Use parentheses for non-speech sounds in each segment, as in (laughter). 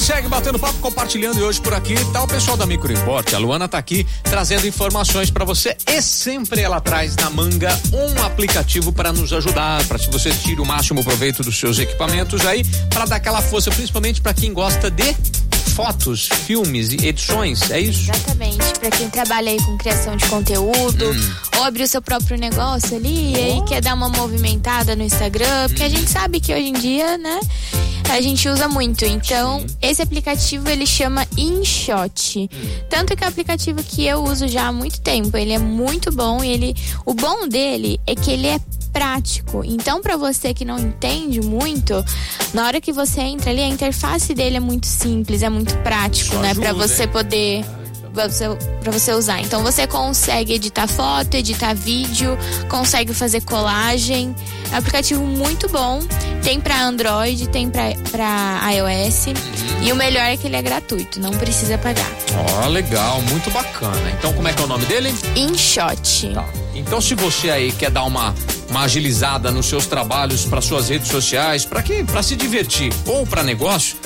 segue batendo papo, compartilhando e hoje por aqui tá o pessoal da Micro Import. A Luana tá aqui trazendo informações para você e sempre ela traz na manga um aplicativo para nos ajudar, para que você tire o máximo proveito dos seus equipamentos aí, para dar aquela força, principalmente para quem gosta de fotos, filmes e edições, é isso? Exatamente. Para quem trabalha aí com criação de conteúdo, hum. ou abrir o seu próprio negócio ali, oh. e aí quer dar uma movimentada no Instagram, porque hum. a gente sabe que hoje em dia, né? a gente usa muito. Então, esse aplicativo ele chama InShot. Hum. Tanto que é um aplicativo que eu uso já há muito tempo. Ele é muito bom e ele o bom dele é que ele é prático. Então, para você que não entende muito, na hora que você entra ali, a interface dele é muito simples, é muito prático, Só né, para você hein? poder para você usar. Então você consegue editar foto, editar vídeo, consegue fazer colagem. É um aplicativo muito bom. Tem para Android, tem para iOS. Uhum. E o melhor é que ele é gratuito, não precisa pagar. Ó, oh, legal, muito bacana. Então como é que é o nome dele? InShot. Tá. Então se você aí quer dar uma uma agilizada nos seus trabalhos, para suas redes sociais, para quê? Para se divertir ou para negócio,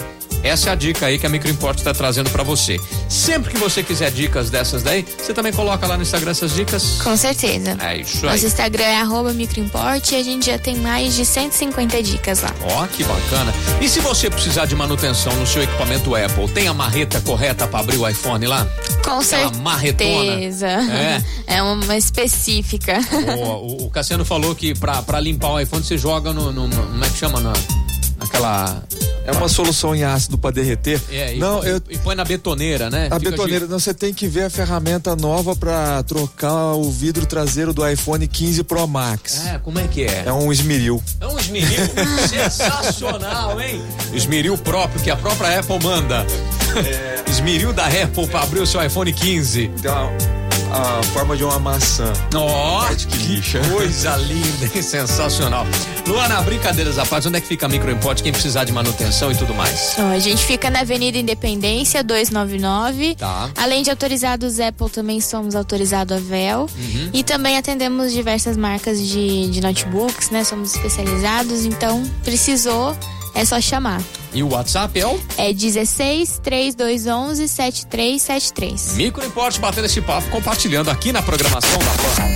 essa é a dica aí que a Microimport está trazendo para você. Sempre que você quiser dicas dessas daí, você também coloca lá no Instagram essas dicas? Com certeza. É isso aí. Nosso Instagram é arroba microimport e a gente já tem mais de 150 dicas lá. Ó, oh, que bacana. E se você precisar de manutenção no seu equipamento Apple, tem a marreta correta para abrir o iPhone lá? Com Aquela certeza. marretona. É. é uma específica. Oh, o, o Cassiano falou que para limpar o iPhone você joga no, no, no como é que chama? Na, naquela é uma solução em ácido para derreter. É, não, e, eu, e põe na betoneira, né? A Fica betoneira, de... não, você tem que ver a ferramenta nova para trocar o vidro traseiro do iPhone 15 Pro Max. É, como é que é? É um esmeril. É um esmeril (laughs) sensacional, hein? Esmeril próprio que a própria Apple manda. É... esmeril da Apple para abrir o seu iPhone 15. Então, a forma de uma maçã. Ó, oh, que lixa. coisa linda, hein? sensacional. Luana, brincadeiras à parte, onde é que fica a Microimport, quem precisar de manutenção e tudo mais? Oh, a gente fica na Avenida Independência 299. Tá. Além de autorizados Apple, também somos autorizados a Vel. Uhum. E também atendemos diversas marcas de, de notebooks, né? Somos especializados, então precisou, é só chamar. E o WhatsApp é o? É 16 3211 7373. Micro Importe batendo esse papo, compartilhando aqui na programação da Pan.